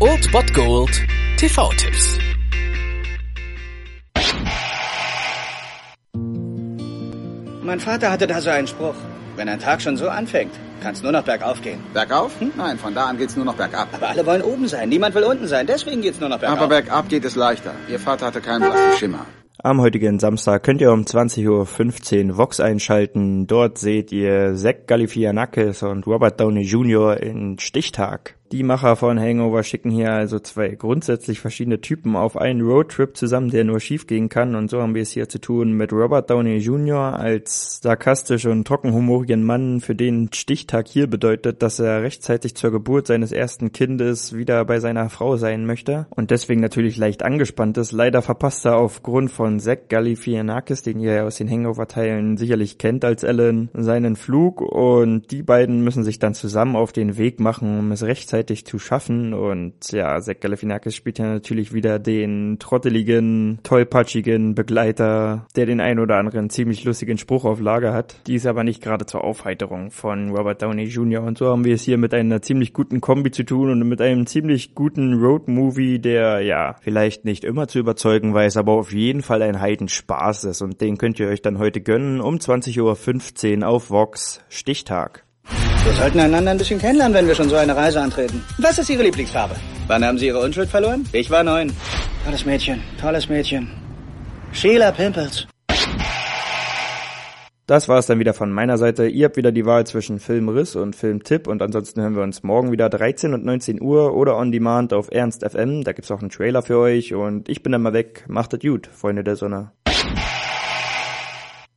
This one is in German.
Old Bot Gold TV-Tipps. Mein Vater hatte da so einen Spruch. Wenn ein Tag schon so anfängt, kann es nur noch bergauf gehen. Bergauf? Hm? Nein, von da an geht's nur noch bergab. Aber alle wollen oben sein. Niemand will unten sein. Deswegen geht's nur noch bergauf. Aber bergab geht es leichter. Ihr Vater hatte keinen blassen Schimmer. Am heutigen Samstag könnt ihr um 20.15 Uhr Vox einschalten. Dort seht ihr Zach Galifianakis und Robert Downey Jr. in Stichtag. Die Macher von Hangover schicken hier also zwei grundsätzlich verschiedene Typen auf einen Roadtrip zusammen, der nur schief gehen kann. Und so haben wir es hier zu tun mit Robert Downey Jr. als sarkastisch und trockenhumorigen Mann, für den Stichtag hier bedeutet, dass er rechtzeitig zur Geburt seines ersten Kindes wieder bei seiner Frau sein möchte und deswegen natürlich leicht angespannt ist. Leider verpasst er aufgrund von Zack Galifianakis, den ihr aus den Hangover-Teilen sicherlich kennt als Ellen, seinen Flug und die beiden müssen sich dann zusammen auf den Weg machen, um es rechtzeitig rechtzeitig zu schaffen. Und ja, Zach Galifianakis spielt ja natürlich wieder den trotteligen, tollpatschigen Begleiter, der den ein oder anderen ziemlich lustigen Spruch auf Lager hat. Die aber nicht gerade zur Aufheiterung von Robert Downey Jr. Und so haben wir es hier mit einer ziemlich guten Kombi zu tun und mit einem ziemlich guten Road-Movie, der ja vielleicht nicht immer zu überzeugen weiß, aber auf jeden Fall ein Heidenspaß ist. Und den könnt ihr euch dann heute gönnen um 20.15 Uhr auf Vox Stichtag. Wir sollten einander ein bisschen kennenlernen, wenn wir schon so eine Reise antreten. Was ist Ihre Lieblingsfarbe? Wann haben Sie Ihre Unschuld verloren? Ich war neun. Tolles Mädchen, tolles Mädchen. Sheila Pimples. Das war es dann wieder von meiner Seite. Ihr habt wieder die Wahl zwischen Filmriss und Filmtipp und ansonsten hören wir uns morgen wieder 13 und 19 Uhr oder on demand auf Ernst FM. Da gibt's auch einen Trailer für euch und ich bin dann mal weg. Macht es gut, Freunde der Sonne.